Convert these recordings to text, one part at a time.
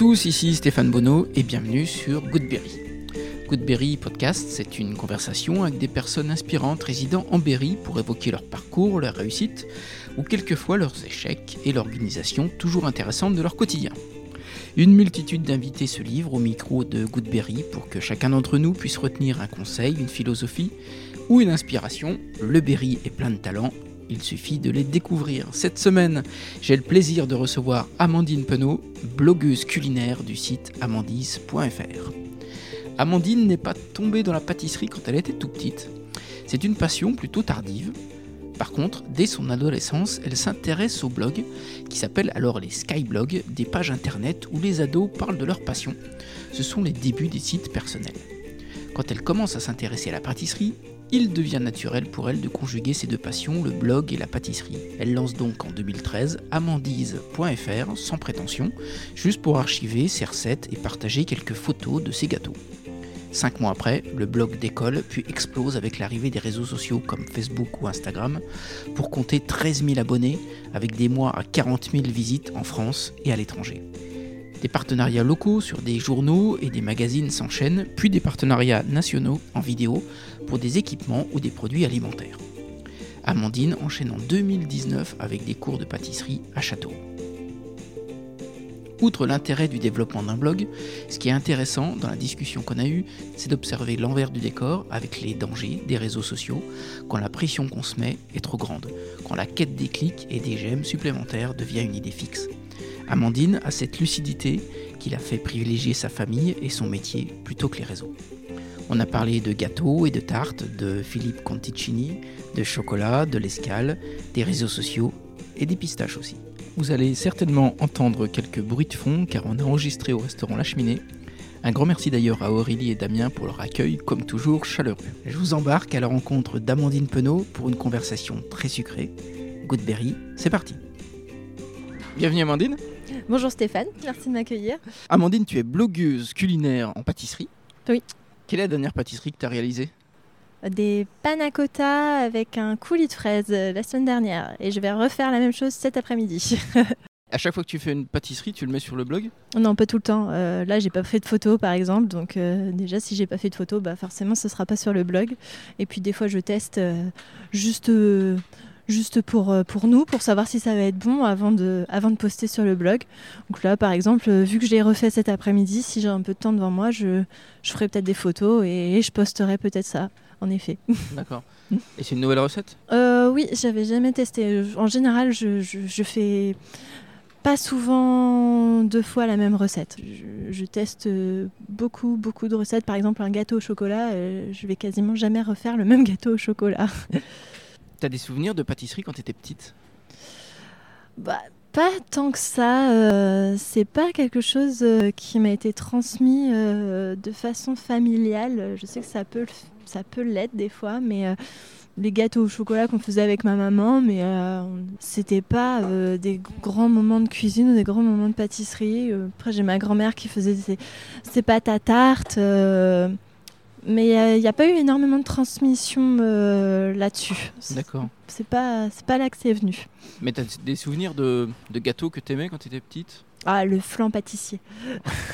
tous, ici Stéphane Bonneau et bienvenue sur Goodberry. Goodberry Podcast, c'est une conversation avec des personnes inspirantes résidant en Berry pour évoquer leur parcours, leur réussite ou quelquefois leurs échecs et l'organisation toujours intéressante de leur quotidien. Une multitude d'invités se livrent au micro de Goodberry pour que chacun d'entre nous puisse retenir un conseil, une philosophie ou une inspiration. Le Berry est plein de talent, il suffit de les découvrir. Cette semaine, j'ai le plaisir de recevoir Amandine Penaud, blogueuse culinaire du site amandise.fr. Amandine n'est pas tombée dans la pâtisserie quand elle était tout petite. C'est une passion plutôt tardive. Par contre, dès son adolescence, elle s'intéresse au blog, qui s'appelle alors les Skyblogs, des pages internet où les ados parlent de leur passion. Ce sont les débuts des sites personnels. Quand elle commence à s'intéresser à la pâtisserie, il devient naturel pour elle de conjuguer ces deux passions, le blog et la pâtisserie. Elle lance donc en 2013 amandise.fr sans prétention, juste pour archiver ses recettes et partager quelques photos de ses gâteaux. Cinq mois après, le blog décolle puis explose avec l'arrivée des réseaux sociaux comme Facebook ou Instagram pour compter 13 000 abonnés avec des mois à 40 000 visites en France et à l'étranger. Des partenariats locaux sur des journaux et des magazines s'enchaînent, puis des partenariats nationaux en vidéo pour des équipements ou des produits alimentaires. Amandine enchaîne en 2019 avec des cours de pâtisserie à Château. Outre l'intérêt du développement d'un blog, ce qui est intéressant dans la discussion qu'on a eue, c'est d'observer l'envers du décor avec les dangers des réseaux sociaux quand la pression qu'on se met est trop grande, quand la quête des clics et des j'aime supplémentaires devient une idée fixe. Amandine a cette lucidité qui l'a fait privilégier sa famille et son métier plutôt que les réseaux. On a parlé de gâteaux et de tartes, de Philippe Conticini, de chocolat, de l'escale, des réseaux sociaux et des pistaches aussi. Vous allez certainement entendre quelques bruits de fond car on a enregistré au restaurant La Cheminée. Un grand merci d'ailleurs à Aurélie et Damien pour leur accueil, comme toujours chaleureux. Je vous embarque à la rencontre d'Amandine Penaud pour une conversation très sucrée. Goodberry, c'est parti. Bienvenue Amandine. Bonjour Stéphane, merci de m'accueillir. Amandine, tu es blogueuse culinaire en pâtisserie. Oui. Quelle est la dernière pâtisserie que tu as réalisée? Des panna cotta avec un coulis de fraises euh, la semaine dernière. Et je vais refaire la même chose cet après-midi. À chaque fois que tu fais une pâtisserie, tu le mets sur le blog? Non, pas tout le temps. Euh, là, j'ai pas fait de photos par exemple. Donc, euh, déjà, si j'ai pas fait de photos, bah, forcément, ce sera pas sur le blog. Et puis, des fois, je teste euh, juste. Juste pour, euh, pour nous, pour savoir si ça va être bon avant de, avant de poster sur le blog. Donc là, par exemple, euh, vu que je l'ai refait cet après-midi, si j'ai un peu de temps devant moi, je, je ferai peut-être des photos et je posterai peut-être ça, en effet. D'accord. Et c'est une nouvelle recette? Euh, oui, j'avais jamais testé. En général, je, je, je fais pas souvent deux fois la même recette. Je, je teste euh, beaucoup, beaucoup de recettes. Par exemple, un gâteau au chocolat, je vais quasiment jamais refaire le même gâteau au chocolat. T'as des souvenirs de pâtisserie quand t'étais petite? Bah, pas tant que ça. euh, c'est pas quelque chose euh, qui m'a été transmis euh, de façon familiale. Je sais que ça peut, ça peut l'être des fois, mais euh, les gâteaux au chocolat qu'on faisait avec ma maman, mais c'était pas des grands moments de cuisine ou des grands moments de pâtisserie. Après, j'ai ma grand-mère qui faisait ses, ses pâtes à tarte. Mais il n'y a pas eu énormément de transmission euh, là-dessus. D'accord. C'est pas, pas là que c'est venu. Mais t'as des souvenirs de, de gâteaux que t'aimais quand t'étais petite? Ah, le flan pâtissier.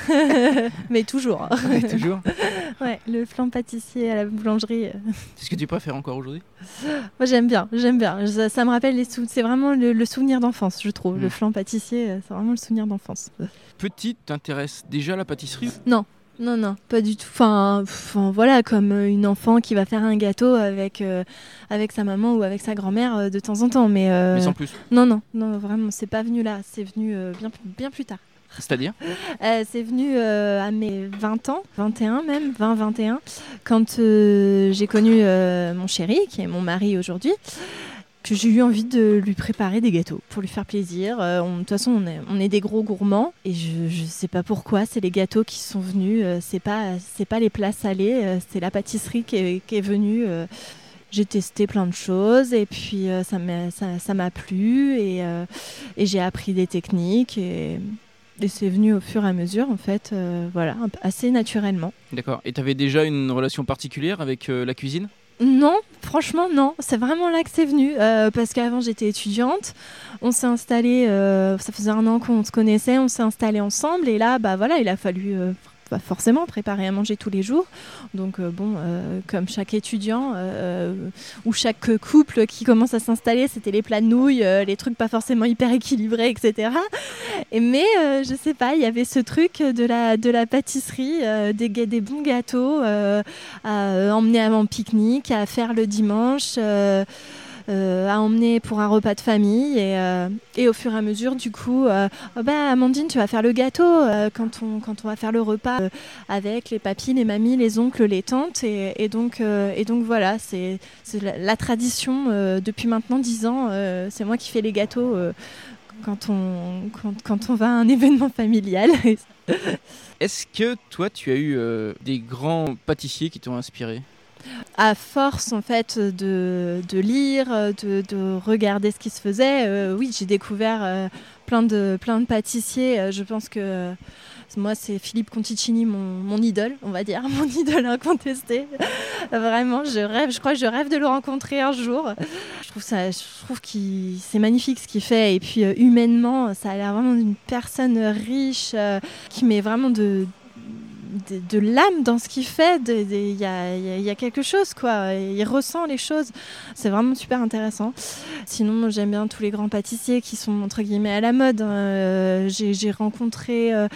Mais toujours. Ouais, Toujours Ouais, le flan pâtissier à la boulangerie. euh. C'est ce que tu préfères encore aujourd'hui? Moi, j'aime bien, j'aime bien. Ça, ça me rappelle les sou- C'est vraiment le, le souvenir d'enfance, je trouve. Le flan pâtissier, euh, c'est vraiment le souvenir d'enfance. Petite, t'intéresses déjà à la pâtisserie? Non, non, pas du tout. Enfin, enfin, voilà, comme euh, une enfant qui va faire un gâteau avec, euh, avec sa maman ou avec sa grand-mère euh, de temps en temps. Mais, euh, Mais sans plus. non, non, non, vraiment, c'est pas venu là. C'est venu bien, bien plus tard. C'est-à-dire? C'est venu à mes 20 ans, 21 même, 20-21, quand j'ai connu mon chéri, qui est mon mari aujourd'hui, que j'ai eu envie de lui préparer des gâteaux pour lui faire plaisir. Euh, De toute façon, on est, des gros gourmands et je, je sais pas pourquoi, c'est les gâteaux qui sont venus, euh, c'est pas, c'est pas les plats salés, euh, c'est la pâtisserie qui est, venue. euh. j'ai testé plein de choses et puis ça m'a ça, ça plu et, j'ai appris des techniques et, et c'est venu au fur et à mesure en fait, voilà, assez naturellement. D'accord. Et t'avais déjà une relation particulière avec la cuisine? Non, franchement non. C'est vraiment là que c'est venu parce qu'avant j'étais étudiante. On s'est installé, ça faisait un an qu'on se connaissait, on s'est installé ensemble et là bah voilà il a fallu pas forcément préparer à manger tous les jours. Donc euh, bon, euh, comme chaque étudiant euh, ou chaque couple qui commence à s'installer, c'était les plats de nouilles, les trucs pas forcément hyper équilibrés, etc. Et, mais je sais pas, il y avait ce truc de la, de la pâtisserie, des, des bons gâteaux à emmener à mon pique-nique, à faire le dimanche. Euh, à emmener pour un repas de famille. Et, euh, et au fur et à mesure, du coup, euh, oh bah, Amandine, tu vas faire le gâteau quand, on, quand on va faire le repas avec les papis, les mamies, les oncles, les tantes. Et, donc, et donc voilà, c'est la, tradition depuis maintenant 10 ans. c'est moi qui fais les gâteaux quand on, quand, quand, on va à un événement familial. Est-ce que toi, tu as eu des grands pâtissiers qui t'ont inspiré? À force en fait de, lire, de, regarder ce qui se faisait, euh, oui, j'ai découvert euh, plein, de, plein de pâtissiers. Euh, je pense que moi, c'est Philippe Conticini, mon, idole, on va dire, mon idole incontesté. Vraiment, je rêve, je crois que je rêve de le rencontrer un jour. Je trouve ça, je trouve qu'il, c'est magnifique ce qu'il fait. Et puis humainement, ça a l'air vraiment d'une personne riche qui met vraiment de de, l'âme dans ce qu'il fait. Il y a, quelque chose, quoi. Il ressent les choses. C'est vraiment super intéressant. Sinon, j'aime bien tous les grands pâtissiers qui sont, entre guillemets, à la mode. Hein. Euh, j'ai rencontré... Euh,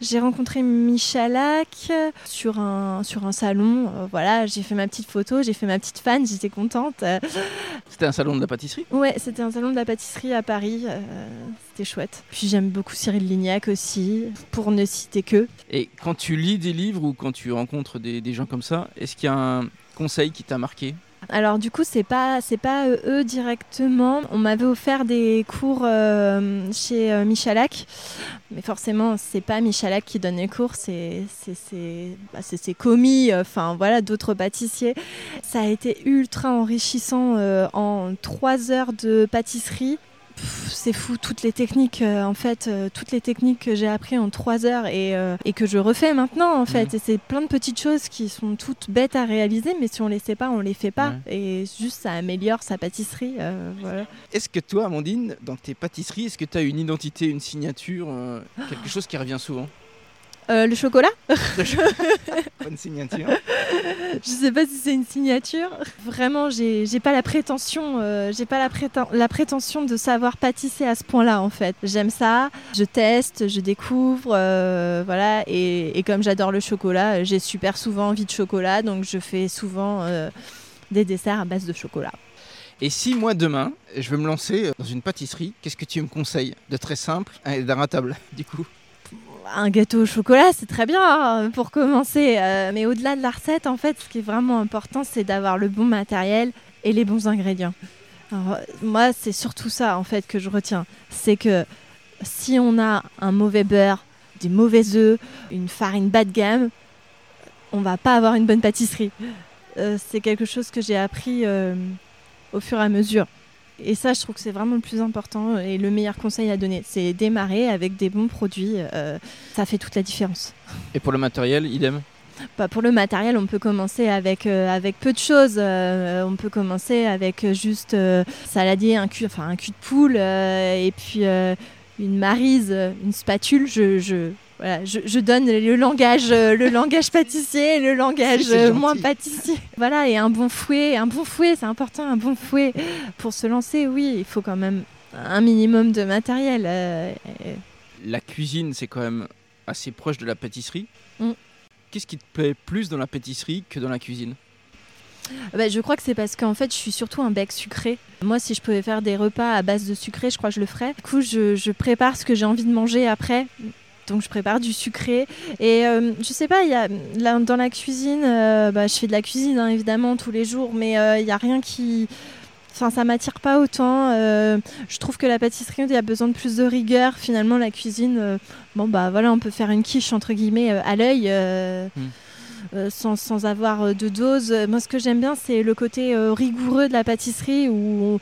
j'ai rencontré Michalak sur un, sur un salon. Euh, voilà, j'ai fait ma petite photo, j'ai fait ma petite fan, j'étais contente. C'était un salon de la pâtisserie? Ouais, c'était un salon de la pâtisserie à Paris. c'était chouette. Puis j'aime beaucoup Cyril Lignac aussi, pour ne citer que. Et quand tu lis des livres ou quand tu rencontres des, des gens comme ça, est-ce qu'il y a un conseil qui t'a marqué? Alors du coup, c'est pas c'est pas euh, eux directement. On m'avait offert des cours euh, chez euh, Michalak, mais forcément, c'est pas Michalak qui donne les cours, c'est c'est bah, commis, enfin voilà, d'autres pâtissiers. Ça a été ultra enrichissant en trois heures de pâtisserie c'est fou toutes les techniques euh, en fait euh, toutes les techniques que j'ai appris en trois heures et, euh, et, que je refais maintenant en fait. Et c'est plein de petites choses qui sont toutes bêtes à réaliser mais si on les sait pas on les fait pas. Et juste ça améliore sa pâtisserie voilà. est-ce que toi Amandine dans tes pâtisseries est-ce que tu as une identité une signature quelque chose qui revient souvent? Euh, le chocolat Bonne signature. Je sais pas si c'est une signature. Vraiment, j'ai pas la prétention, euh, j'ai pas la, la, prétention de savoir pâtisser à ce point-là en fait. J'aime ça, je teste, je découvre, euh, voilà. Et, et comme j'adore le chocolat, j'ai super souvent envie de chocolat, donc je fais souvent des desserts à base de chocolat. Et si moi demain, je veux me lancer dans une pâtisserie, qu'est-ce que tu me conseilles de très simple et d'inratable du coup? Un gâteau au chocolat, c'est très bien hein, pour commencer. Euh, mais au-delà de la recette, en fait, ce qui est vraiment important, c'est d'avoir le bon matériel et les bons ingrédients. moi, c'est surtout ça, en fait, que je retiens. C'est que si on a un mauvais beurre, des mauvais œufs, une farine bas de gamme, on va pas avoir une bonne pâtisserie. Euh, c'est quelque chose que j'ai appris euh, au fur et à mesure. Et ça, je trouve que c'est vraiment le plus important et le meilleur conseil à donner. C'est démarrer avec des bons produits. Euh, ça fait toute la différence. Et pour le matériel, idem? Bah, pour le matériel, on peut commencer avec, euh, avec peu de choses. Euh, on peut commencer avec juste saladier, un cul, enfin un cul de poule et puis une marise, une spatule. Je, je, voilà, je, donne le langage, euh, le langage pâtissier, le langage euh, moins pâtissier. Voilà, et un bon fouet, un bon fouet, c'est important, un bon fouet pour se lancer. Oui, il faut quand même un minimum de matériel. Euh, la cuisine, c'est quand même assez proche de la pâtisserie. Mm. Qu'est-ce qui te plaît plus dans la pâtisserie que dans la cuisine? Bah, je crois que c'est parce qu'en fait, je suis surtout un bec sucré. Moi, si je pouvais faire des repas à base de sucré, je crois que je le ferais. Du coup, je, je prépare ce que j'ai envie de manger après donc je prépare du sucré. Et euh, je sais pas, y a, dans la cuisine, euh, bah, je fais de la cuisine hein, évidemment tous les jours, mais il euh, n'y a rien qui. Enfin, ça m'attire pas autant. je trouve que la pâtisserie, il y a besoin de plus de rigueur. Finalement, la cuisine, bon, bah voilà, on peut faire une quiche entre guillemets à l'œil. Hmm. sans, sans, avoir de dose. Moi, ce que j'aime bien, c'est le côté rigoureux de la pâtisserie où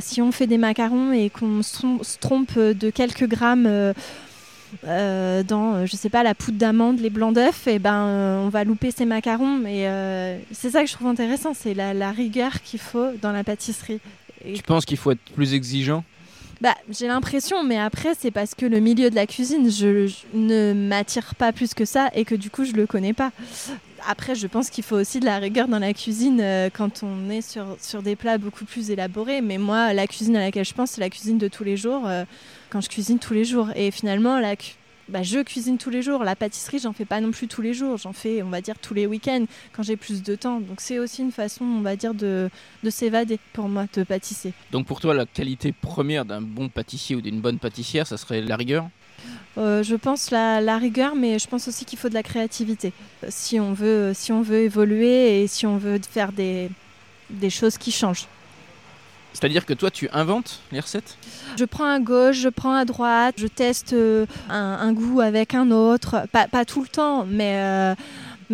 si on fait des macarons et qu'on se trompe de quelques grammes dans, je sais pas, la poudre d'amande, les blancs d'œufs, et ben on va louper ses macarons. Mais c'est ça que je trouve intéressant, c'est la, rigueur qu'il faut dans la pâtisserie. tu penses qu'il faut être plus exigeant? Bah, j'ai l'impression, mais après, c'est parce que le milieu de la cuisine, je, ne m'attire pas plus que ça et que du coup, je le connais pas. Après, je pense qu'il faut aussi de la rigueur dans la cuisine euh, quand on est sur, sur des plats beaucoup plus élaborés. Mais moi, la cuisine à laquelle je pense, c'est la cuisine de tous les jours, euh, quand je cuisine tous les jours. Et finalement, la, bah, je cuisine tous les jours. La pâtisserie, j'en fais pas non plus tous les jours. J'en fais, on va dire, tous les week-ends quand j'ai plus de temps. Donc c'est aussi une façon, on va dire, de, de s'évader pour moi, de pâtisser. Donc pour toi, la qualité première d'un bon pâtissier ou d'une bonne pâtissière, ça serait la rigueur? Euh, je pense la, la, rigueur, mais je pense aussi qu'il faut de la créativité. Si on veut, si on veut évoluer et si on veut faire des, des choses qui changent. C'est-à-dire que toi, tu inventes les recettes? Je prends à gauche, je prends à droite, je teste euh, un, goût avec un autre. Pas, tout le temps, mais euh,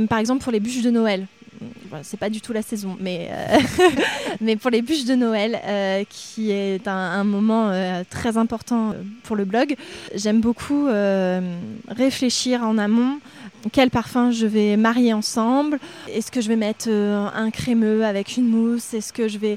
par exemple pour les bûches de Noël. c'est pas du tout la saison, mais, euh, mais pour les bûches de Noël, qui est un moment très important pour le blog, j'aime beaucoup réfléchir en amont quel parfum je vais marier ensemble. Est-ce que je vais mettre un crémeux avec une mousse? Est-ce que je vais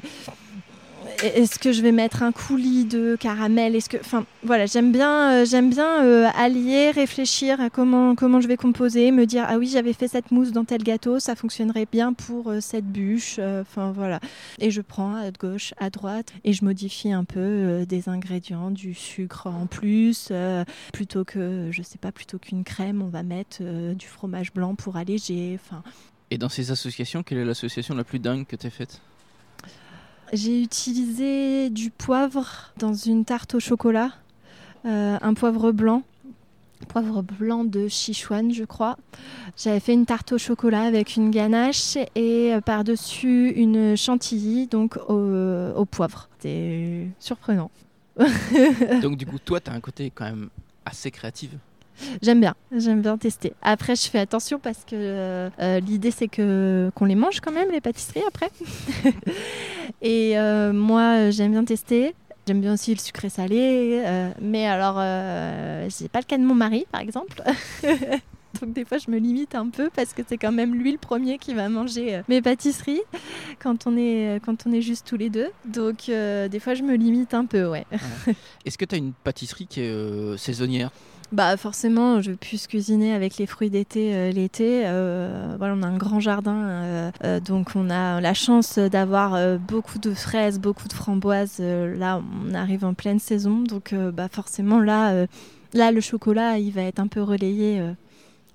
est-ce que je vais mettre un coulis de caramel? Est-ce que, enfin, voilà, j'aime bien, euh, j'aime bien euh, allier, réfléchir à comment comment je vais composer, me dire ah oui j'avais fait cette mousse dans tel gâteau, ça fonctionnerait bien pour euh, cette bûche, enfin voilà. Et je prends à gauche, à droite et je modifie un peu des ingrédients, du sucre en plus, plutôt que je sais pas, plutôt qu'une crème, on va mettre du fromage blanc pour alléger, enfin. Et dans ces associations, quelle est l'association la plus dingue que tu as faite? J'ai utilisé du poivre dans une tarte au chocolat, euh, un poivre blanc, poivre blanc de Sichuan, je crois. J'avais fait une tarte au chocolat avec une ganache et euh, par-dessus une chantilly, donc au, poivre. C'était surprenant. donc du coup, toi, tu as un côté quand même assez créatif J'aime bien, j'aime bien tester. Après, je fais attention parce que euh, l'idée c'est que qu'on les mange quand même les pâtisseries après. et euh, moi, j'aime bien tester. J'aime bien aussi le sucré salé, euh, mais alors c'est pas le cas de mon mari par exemple. Donc des fois je me limite un peu parce que c'est quand même lui le premier qui va manger mes pâtisseries quand on est quand on est juste tous les deux. Donc des fois je me limite un peu, ouais. Est-ce que tu as une pâtisserie qui est saisonnière? Bah forcément, je puisse cuisiner avec les fruits d'été euh, l'été. Euh, voilà, on a un grand jardin, euh, donc on a la chance d'avoir beaucoup de fraises, beaucoup de framboises. là, on arrive en pleine saison, donc bah forcément là, là le chocolat, il va être un peu relayé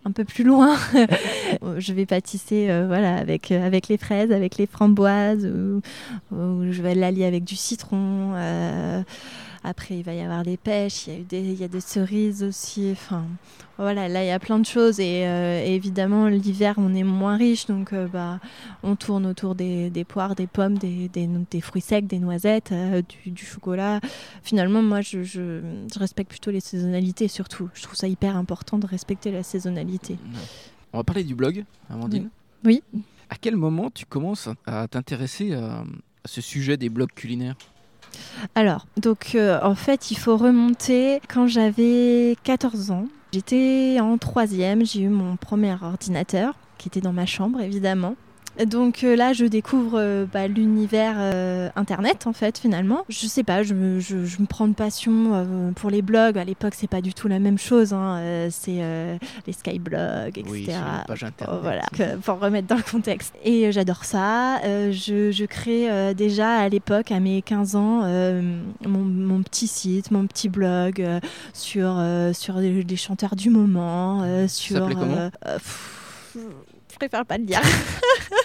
un peu plus loin. je vais pâtisser voilà, avec, avec les fraises, avec les framboises, ou, ou je vais l'allier avec du citron. Après, il va y avoir des pêches, il y a, des, il y a des cerises aussi. Enfin, voilà, là, il y a plein de choses. Et, euh, évidemment, l'hiver, on est moins riche. Donc, euh, bah, on tourne autour des, des poires, des pommes, des, des, des, fruits secs, des noisettes, euh, du, chocolat. Finalement, moi, je, je, respecte plutôt les saisonnalités, surtout. Je trouve ça hyper important de respecter la saisonnalité. On va parler du blog, Amandine. Oui. À quel moment tu commences à t'intéresser à ce sujet des blogs culinaires? Alors, donc euh, en fait, il faut remonter quand j'avais 14 ans. J'étais en troisième, j'ai eu mon premier ordinateur qui était dans ma chambre évidemment. Donc euh, là, je découvre euh, bah, l'univers euh, Internet, en fait, finalement. Je sais pas, je me, je, me prends de passion pour les blogs. À l'époque, c'est pas du tout la même chose. Hein. c'est les skyblogs, etc. Oui, page Internet. voilà, pour remettre dans le contexte. Et j'adore ça. je, je, crée déjà à l'époque, à mes 15 ans, mon, mon, petit site, mon petit blog sur, sur des, chanteurs du moment. sur, ça comment je préfère pas le dire.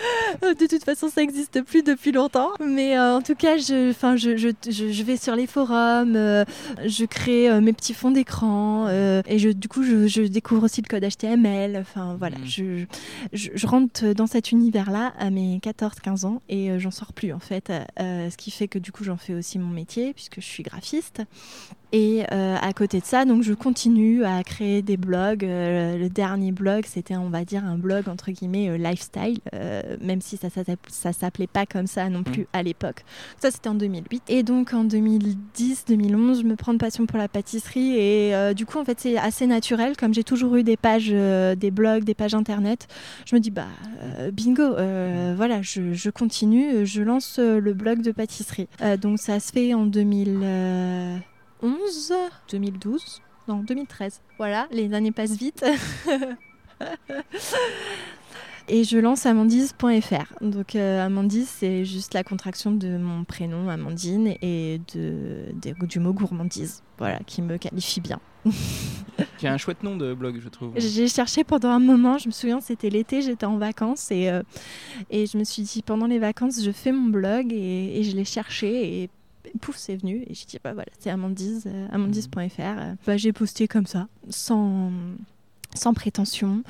de toute façon, ça n'existe plus depuis longtemps. Mais euh, en tout cas, je, je, je, je, vais sur les forums, euh, je crée euh, mes petits fonds d'écran et je, du coup, je, découvre aussi le code HTML. Enfin, voilà, mm. je, je, rentre dans cet univers-là à mes 14-15 ans et j'en sors plus en fait. ce qui fait que du coup, j'en fais aussi mon métier puisque je suis graphiste. Et euh, à côté de ça, donc je continue à créer des blogs. Euh, le dernier blog, c'était, on va dire, un blog entre guillemets euh, lifestyle, même si ça ça s'appelait pas comme ça non plus à l'époque. Ça, c'était en 2008. Et donc en 2010, 2011, je me prends de passion pour la pâtisserie et euh, du coup, en fait, c'est assez naturel. Comme j'ai toujours eu des pages, euh, des blogs, des pages internet, je me dis, bah, euh, bingo, voilà, je, je, continue, je lance le blog de pâtisserie. donc ça se fait en 2011, 2012. Non, 2013. Voilà, les années passent vite. et je lance amandise.fr. Donc euh, Amandise, c'est juste la contraction de mon prénom Amandine et de, du mot gourmandise, voilà, qui me qualifie bien. qui a un chouette nom de blog, je trouve. J'ai cherché pendant un moment, je me souviens, c'était l'été, j'étais en vacances et, euh, et je me suis dit, pendant les vacances, je fais mon blog et, et je l'ai cherché et pouf, c'est venu. Et j'ai dit, bah voilà, c'est Amandise, euh, amandise.fr. Bah, j'ai posté comme ça, sans sans prétention.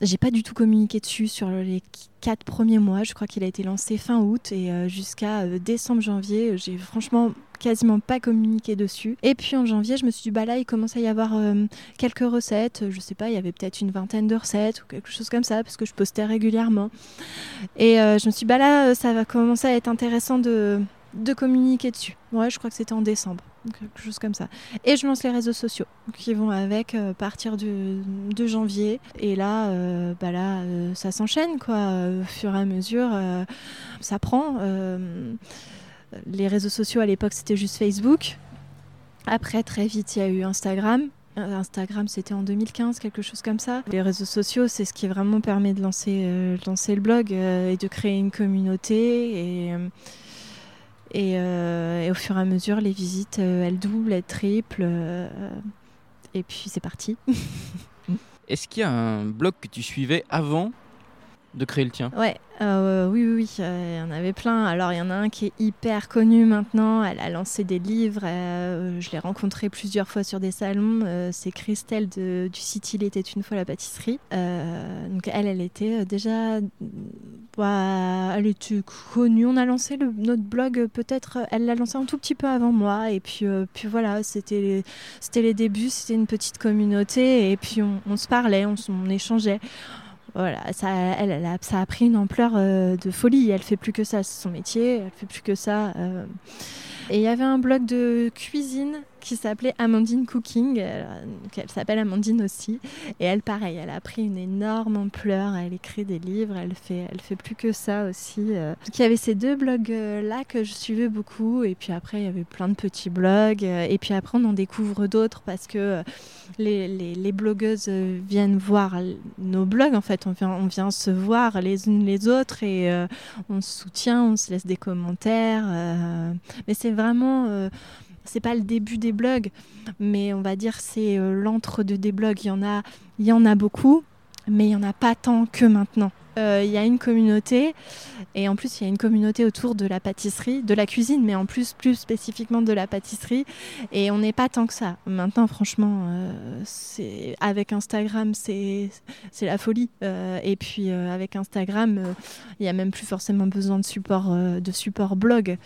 J'ai pas du tout communiqué dessus sur les quatre premiers mois. Je crois qu'il a été lancé fin août et euh, jusqu'à euh, décembre, janvier, j'ai franchement quasiment pas communiqué dessus. Et puis en janvier, je me suis dit, bah là, il commence à y avoir euh, quelques recettes. Je sais pas, il y avait peut-être une vingtaine de recettes ou quelque chose comme ça, parce que je postais régulièrement. Et je me suis dit, bah là, ça va commencer à être intéressant de, de communiquer dessus. Ouais, je crois que c'était en décembre quelque chose comme ça. Et je lance les réseaux sociaux qui vont avec euh, partir de, janvier. Et là, euh, bah là euh, ça s'enchaîne quoi. Au fur et à mesure, ça prend. les réseaux sociaux à l'époque, c'était juste Facebook. Après, très vite, il y a eu Instagram. Instagram, c'était en 2015, quelque chose comme ça. Les réseaux sociaux, c'est ce qui vraiment permet de lancer, lancer le blog et de créer une communauté. Et euh, et, au fur et à mesure, les visites, euh, elles doublent, elles triplent. Euh, et puis c'est parti. Est-ce qu'il y a un blog que tu suivais avant de créer le tien Ouais, euh, oui, oui, oui, il y en avait plein. Alors, il y en a un qui est hyper connu maintenant. Elle a lancé des livres. Euh, je l'ai rencontrée plusieurs fois sur des salons. Euh, c'est Christelle du site Il était une fois la pâtisserie. donc, elle, elle était déjà. Bah, elle était connue. On a lancé notre blog, peut-être. Elle l'a lancé un tout petit peu avant moi. Et puis, puis voilà, c'était les, débuts. C'était une petite communauté. Et puis, on, se parlait, on échangeait voilà, ça, elle, a, ça a pris une ampleur euh, de folie. Elle fait plus que ça, c'est son métier. Elle fait plus que ça. Euh. Et il y avait un blog de cuisine qui s'appelait Amandine Cooking. Elle, s'appelle Amandine aussi. Et elle, pareil, elle a pris une énorme ampleur. Elle écrit des livres. Elle fait, elle fait plus que ça aussi. Euh. Il y avait ces deux blogs-là que je suivais beaucoup. Et puis après, il y avait plein de petits blogs. Et puis après, on en découvre d'autres parce que les, blogueuses viennent voir nos blogs. En fait, on vient, on vient se voir les unes les autres et euh, on se soutient, on se laisse des commentaires. Euh. mais c'est vraiment c'est pas le début des blogs, mais on va dire c'est euh, l'entre-deux des blogs. Il y en a, il y en a beaucoup, mais il y en a pas tant que maintenant. Euh, il y a une communauté et en plus il y a une communauté autour de la pâtisserie, de la cuisine, mais en plus plus spécifiquement de la pâtisserie et on n'est pas tant que ça. Maintenant franchement, euh, avec Instagram c'est la folie et puis avec Instagram il y a même plus forcément besoin de support de support blog.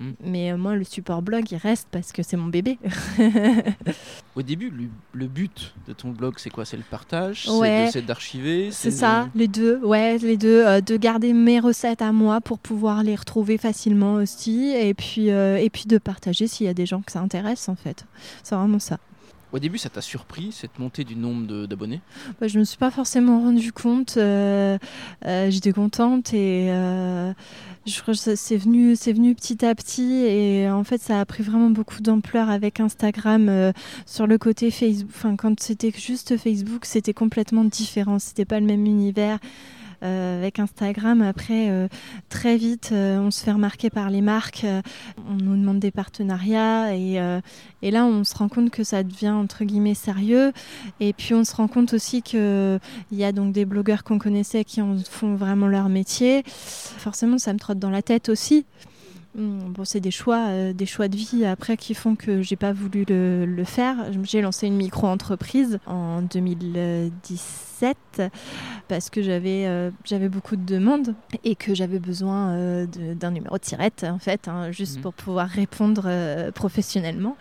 Mm. Mais euh, moi, le support blog, il reste parce que c'est mon bébé. Au début, le, but de ton blog, c'est quoi? C'est le partage? C'est d'archiver? C'est ça, les deux. Ouais, les deux. Euh, de garder mes recettes à moi pour pouvoir les retrouver facilement aussi. Et puis, euh, et puis de partager s'il y a des gens que ça intéresse, en fait. C'est vraiment ça. Au début, ça t'a surpris, cette montée du nombre d'abonnés? Bah, Je ne me suis pas forcément rendu compte. J'étais contente et je crois que c'est venu, venu petit à petit et en fait ça a pris vraiment beaucoup d'ampleur avec Instagram euh, sur le côté Facebook. Enfin, quand c'était juste Facebook, c'était complètement différent. C'était pas le même univers. Euh, avec Instagram, après, euh, très vite, euh, on se fait remarquer par les marques, on nous demande des partenariats et, et, là, on se rend compte que ça devient entre guillemets sérieux. Et puis, on se rend compte aussi qu'il y a donc des blogueurs qu'on connaissait qui en font vraiment leur métier. Forcément, ça me trotte dans la tête aussi. Hmm, bon, c'est des choix, euh, des choix de vie après qui font que j'ai pas voulu le, faire. J'ai lancé une micro-entreprise en 2017 parce que j'avais euh, j'avais beaucoup de demandes et que j'avais besoin euh, d'un numéro de tirette en fait, hein, juste mhm. pour pouvoir répondre professionnellement.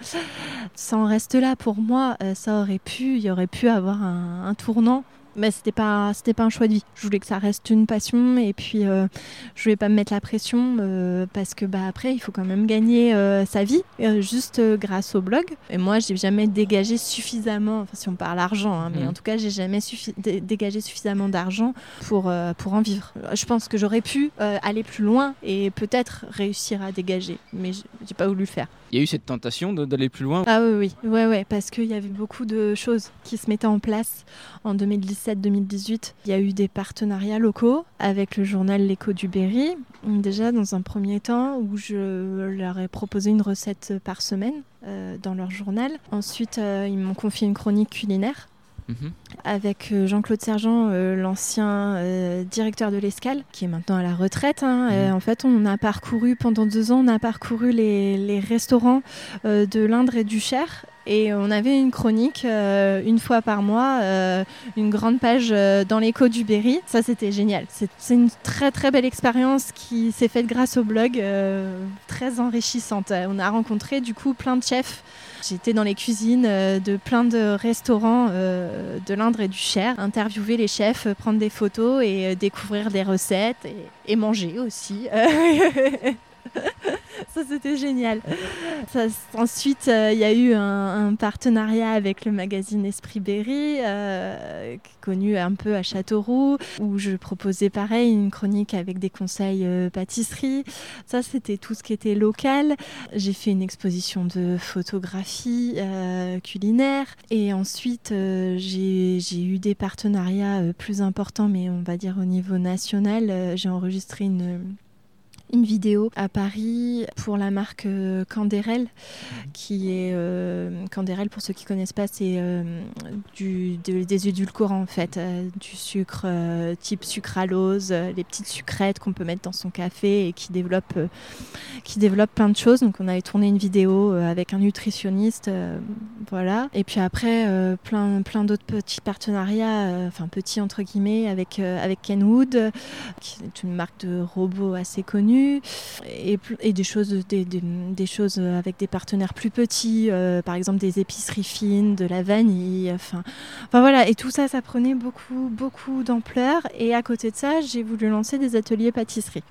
Ça en reste là pour moi. ça aurait pu, il y aurait pu avoir un, tournant mais c'était pas c'était pas un choix de vie. Je voulais que ça reste une passion et puis euh, je voulais pas me mettre la pression euh, parce que bah après il faut quand même gagner euh, sa vie juste grâce au blog. Et moi j'ai jamais dégagé suffisamment, enfin si on parle argent, hein, mais Mhm. en tout cas j'ai jamais suffi- dé- dégagé suffisamment d'argent pour pour en vivre. Je pense que j'aurais pu aller plus loin et peut-être réussir à dégager, mais j'ai pas voulu le faire. Il y a eu cette tentation d'aller plus loin? Ah oui, oui, ouais, ouais, parce qu'il y avait beaucoup de choses qui se mettaient en place en 2017-2018. Il y a eu des partenariats locaux avec le journal L'écho du Berry. Déjà, dans un premier temps, où je leur ai proposé une recette par semaine euh, dans leur journal. Ensuite, euh, ils m'ont confié une chronique culinaire Mhm. avec euh, Jean-Claude Sergent, euh, l'ancien euh, directeur de l'Escale, qui est maintenant à la retraite. hein. Mhm. en fait, on a parcouru, pendant deux ans, on a parcouru les, les restaurants euh, de l'Indre et du Cher. Et on avait une chronique euh, une fois par mois, euh, une grande page euh, dans l'écho du Berry. Ça, c'était génial. C'est une très très belle expérience qui s'est faite grâce au blog, très enrichissante. On a rencontré du coup plein de chefs J'étais dans les cuisines de plein de restaurants de l'Indre et du Cher, interviewer les chefs, prendre des photos et découvrir des recettes et, et manger aussi. Ça, c'était génial. Ensuite, euh, il y a eu un, partenariat avec le magazine Esprit Berry, euh, connu un peu à Châteauroux, où je proposais pareil une chronique avec des conseils euh, pâtisserie. Ça, c'était tout ce qui était local. J'ai fait une exposition de photographie culinaire. Et ensuite, j'ai eu des partenariats plus importants, mais on va dire au niveau national. J'ai enregistré une une vidéo à Paris pour la marque euh, Canderel, qui est euh, Canderel pour ceux qui connaissent pas, c'est euh, du, de- des édulcorants en fait, euh, du sucre type sucralose, les petites sucrètes qu'on peut mettre dans son café et qui développent qui développent plein de choses. Donc on avait tourné une vidéo avec un nutritionniste, voilà. Et puis après plein plein d'autres petits partenariats, enfin petits entre guillemets, avec avec Kenwood, qui est une marque de robots assez connue, et, et des choses des, des- des choses avec des partenaires plus petits, euh, par exemple des épiceries fines, de la vanille, enfin enfin voilà. Et tout ça, ça prenait beaucoup beaucoup d'ampleur. Et à côté de ça, j'ai voulu lancer des ateliers pâtisserie.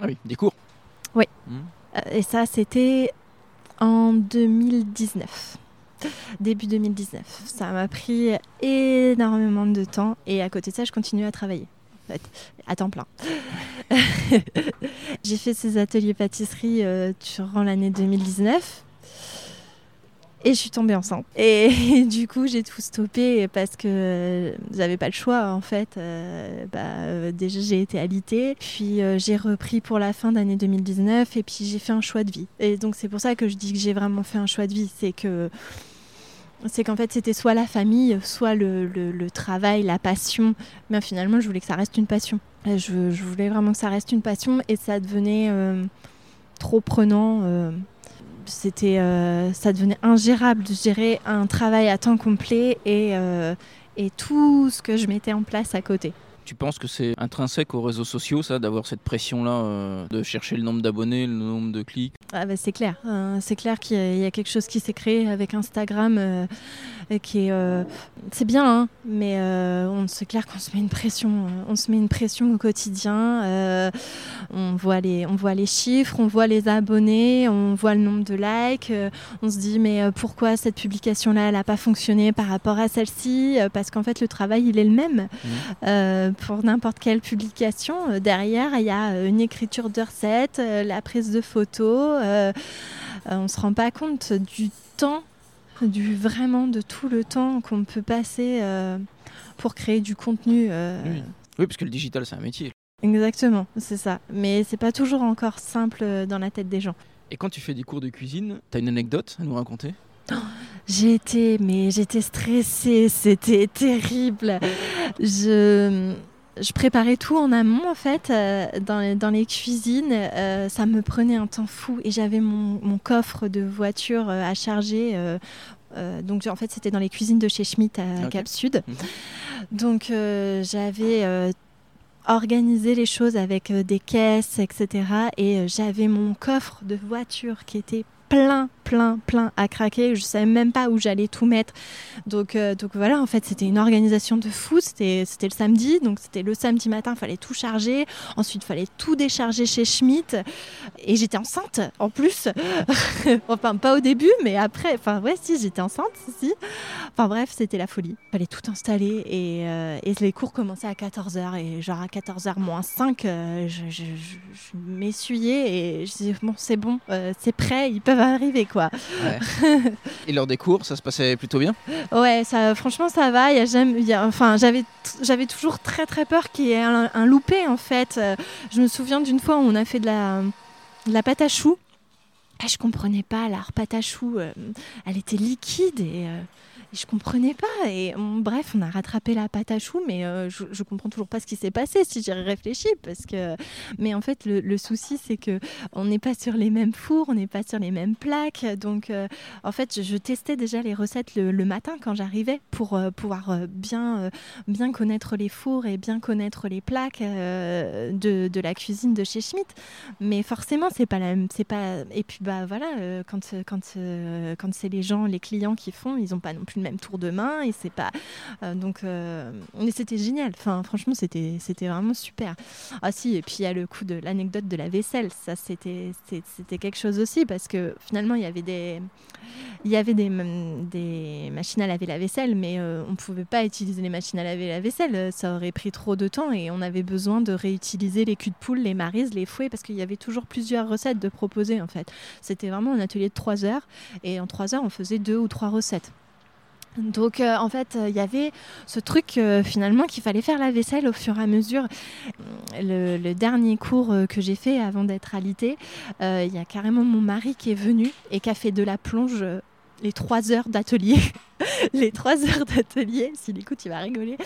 Ah oui, des cours. Oui. Mhm. Euh, Et ça, c'était en 2019. Début 2019. Ça m'a pris énormément de temps et à côté de ça, je continue à travailler. À temps plein. J'ai fait ces ateliers pâtisserie euh, durant l'année 2019 et je suis tombée enceinte. Et, du coup, j'ai tout stoppé parce que euh, j'avais pas le choix en fait. Euh, bah, déjà, j'ai été alitée, puis j'ai repris pour la fin d'année 2019 et puis j'ai fait un choix de vie. Et donc, c'est pour ça que je dis que j'ai vraiment fait un choix de vie. C'est que c'est qu'en fait c'était soit la famille, soit le, travail, la passion. Mais finalement, je voulais que ça reste une passion. Je, je voulais vraiment que ça reste une passion et ça devenait euh, trop prenant. euh, c'était, euh, ça devenait ingérable de gérer un travail à temps complet et, et tout ce que je mettais en place à côté. Tu penses que c'est intrinsèque aux réseaux sociaux, ça, d'avoir cette pression-là, euh, de chercher le nombre d'abonnés, le nombre de clics? Ah bah, c'est clair, hein. c'est clair qu'il y, a- quelque chose qui s'est créé avec Instagram euh, et qui est, euh, c'est bien, hein, mais euh, on c'est clair qu'on se met une pression, euh, on se met une pression au quotidien. euh, on voit les, on voit les chiffres, on voit les abonnés, on voit le nombre de likes. euh, on se dit mais euh, pourquoi cette publication-là, elle n'a pas fonctionné par rapport à celle-ci Euh, Parce qu'en fait le travail il est le même euh, pour n'importe quelle publication. Euh, Derrière, il y a euh, une écriture de recette, euh, la prise de photos. euh, euh, on ne se rend pas compte du temps, du vraiment de tout le temps qu'on peut passer euh, pour créer du contenu. euh, Oui. Oui, parce que le digital, c'est un métier. Exactement, c'est ça. Mais c'est pas toujours encore simple euh, dans la tête des gens. Et quand tu fais des cours de cuisine, t'as une anecdote à nous raconter? J'ai été, mais j'étais stressée, c'était terrible. Je, je préparais tout en amont en fait, euh, dans, les- dans les cuisines. euh, ça me prenait un temps fou et j'avais mon, mon coffre de voiture euh, à charger. donc en fait c'était dans les cuisines de chez Schmitt à. Cap Sud. Mhm. Donc j'avais organisé les choses avec des caisses, etc. Et j'avais mon coffre de voiture qui était plein, plein, plein à craquer. Je savais même pas où j'allais tout mettre. Donc, euh, donc voilà, en fait, c'était une organisation de fou. C'était le samedi, donc c'était le samedi matin, il fallait tout charger. Ensuite, il fallait tout décharger chez Schmitt. Et j'étais enceinte en plus. enfin, pas au début, mais après. Enfin, ouais, si, j'étais enceinte, si. Enfin, bref, c'était la folie. Il fallait tout installer et, euh, et, les cours commençaient à 14h. Et genre à 14h moins 5, euh, je, m'essuyais et je disais, bon, c'est bon, c'est prêt, ils peuvent arriver. Et lors des cours, ça se passait plutôt bien? Ouais, ça, franchement, ça va. Y a jamais, y a, enfin, j'avais, j'avais toujours très très peur qu'il y ait un, loupé en fait. Je me souviens d'une fois où on a fait de la, de la pâte à choux. Et je comprenais pas, la pâte à choux, euh, elle était liquide et euh, je comprenais pas. Et bref, on a rattrapé la pâte à choux, mais euh, je, je, comprends toujours pas ce qui s'est passé si j'y réfléchi. Parce que... Mais en fait, le, souci, c'est que on n'est pas sur les mêmes fours, on n'est pas sur les mêmes plaques. Donc, euh, en fait, je, testais déjà les recettes le, matin quand j'arrivais pour euh, pouvoir bien, bien connaître les fours et bien connaître les plaques de, de, la cuisine de chez Schmitt. Mais forcément, c'est pas la même. Pas... Et puis, bah voilà, quand, quand, quand c'est les gens, les clients qui font, ils n'ont pas non plus le même tour de main et c'est pas euh, donc euh, c'était génial. Enfin franchement c'était c'était vraiment super. Ah si et puis il y a le coup de l'anecdote de la vaisselle. Ça c'était c'était quelque chose aussi parce que finalement il y avait des il y avait des, des machines à laver la vaisselle mais euh, on pouvait pas utiliser les machines à laver la vaisselle. Ça aurait pris trop de temps et on avait besoin de réutiliser les culs de poule les marises les fouets parce qu'il y avait toujours plusieurs recettes de proposer en fait. C'était vraiment un atelier de trois heures et en trois heures on faisait deux ou trois recettes donc euh, en fait, il y avait ce truc euh, finalement qu'il fallait faire la vaisselle au fur et à mesure. Le, dernier cours euh, que j'ai fait avant d'être alité, il y a carrément mon mari qui est venu et qui a fait de la plonge les trois heures d'atelier. les trois heures d'atelier, s'il écoute, il va rigoler.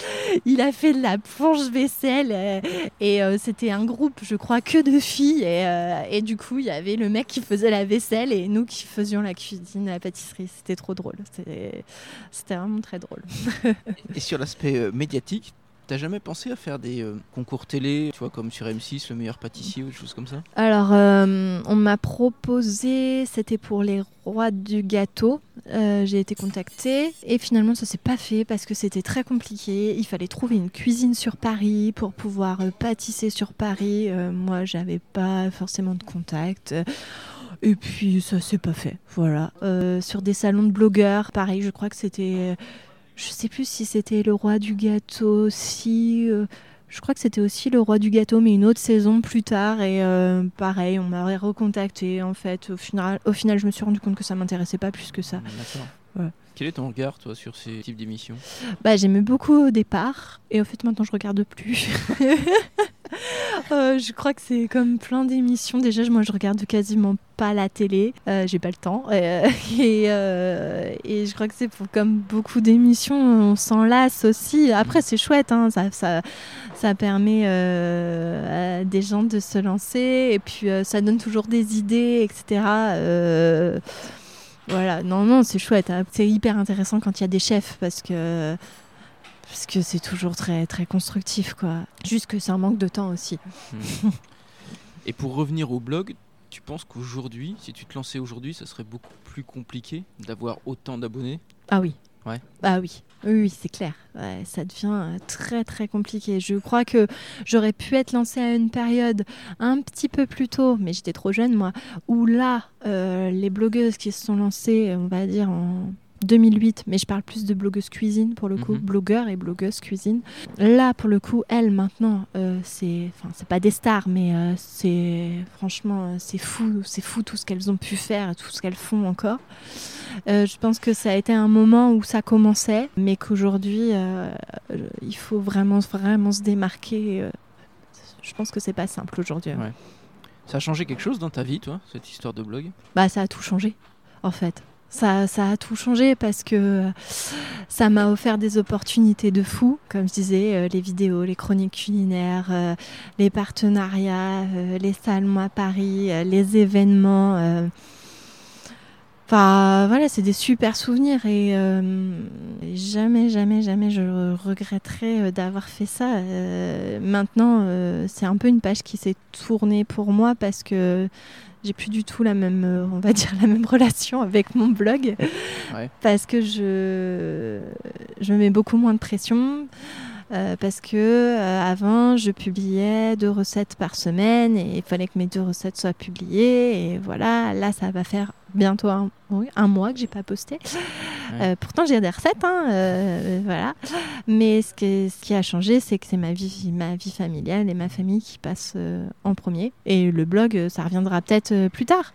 Il a fait de la plonge vaisselle euh, et euh, c'était un groupe, je crois, que de filles. Et, euh, et, du coup, il y avait le mec qui faisait la vaisselle et nous qui faisions la cuisine, la pâtisserie. C'était trop drôle. C'était vraiment très drôle. et sur l'aspect médiatique, T'as jamais pensé à faire des euh, concours télé, tu vois, comme sur M6, le meilleur pâtissier ou des choses comme ça? Alors, euh, on m'a proposé, c'était pour les rois du gâteau. Euh, j'ai été contactée et finalement, ça s'est pas fait parce que c'était très compliqué. Il fallait trouver une cuisine sur Paris pour pouvoir pâtisser sur Paris. moi, j'avais pas forcément de contact. Et puis ça s'est pas fait, voilà. sur des salons de blogueurs, pareil, je crois que c'était je sais plus si c'était le roi du gâteau, si. Euh, je crois que c'était aussi le roi du gâteau, mais une autre saison plus tard. Et euh, pareil, on m'aurait recontacté. En fait, au final, au final, je me suis rendu compte que ça m'intéressait pas plus que ça. D'accord. Quel est ton regard, toi, sur ces types d'émissions? Bah, J'aimais beaucoup au départ, et en fait, maintenant, je regarde plus. Euh, je crois que c'est comme plein d'émissions. Déjà, moi, je regarde quasiment pas la télé. Euh, j'ai pas le temps. Euh, et, et, je crois que c'est comme beaucoup d'émissions, on s'en lasse aussi. Après, c'est chouette. Hein, ça, ça, ça, permet à des gens de se lancer. Et puis, ça donne toujours des idées, etc. voilà. Non, non, c'est chouette. Hein. C'est hyper intéressant quand il y a des chefs parce que parce que c'est toujours très, très constructif, quoi. Juste que c'est un manque de temps aussi. Hmm. Et pour revenir au blog, tu penses qu'aujourd'hui, si tu te lançais aujourd'hui, ça serait beaucoup plus compliqué d'avoir autant d'abonnés? Ah oui. Ouais. Ah oui, oui, c'est clair. ça devient euh, très très compliqué. Je crois que j'aurais pu être lancée à une période un petit peu plus tôt, mais j'étais trop jeune moi, où là, euh, les blogueuses qui se sont lancées, on va dire en 2008, mais je parle plus de blogueuse cuisine pour le coup, mhm. blogueur et blogueuse cuisine. Là, pour le coup, elle maintenant, euh, c'est, enfin, c'est pas des stars, mais euh, c'est franchement, euh, c'est fou, c'est fou tout ce qu'elles ont pu faire, tout ce qu'elles font encore. je pense que ça a été un moment où ça commençait, mais qu'aujourd'hui, il faut vraiment, vraiment se démarquer. je pense que c'est pas simple aujourd'hui. Ça a changé quelque chose dans ta vie, toi, cette histoire de blog? Bah, ça a tout changé, en fait ça, ça, a tout changé parce que ça m'a offert des opportunités de fou, comme je disais, euh, les vidéos, les chroniques culinaires, euh, les partenariats, euh, les salons à Paris, les événements. Enfin, voilà, c'est des super souvenirs et jamais, jamais, jamais je regretterai d'avoir fait ça. Maintenant, c'est un peu une page qui s'est tournée pour moi parce que j'ai plus du tout la même, on va dire, la même relation avec mon blog. Parce que je, je mets beaucoup moins de pression. Euh, parce que euh, avant je publiais deux recettes par semaine et il fallait que mes deux recettes soient publiées et voilà là ça va faire bientôt un, un mois que j'ai pas posté. Euh, pourtant j'ai des recettes hein, voilà. Mais ce, ce, qui a changé c'est que c'est ma vie ma vie familiale et ma famille qui passent en premier. Et le blog ça reviendra peut-être plus tard.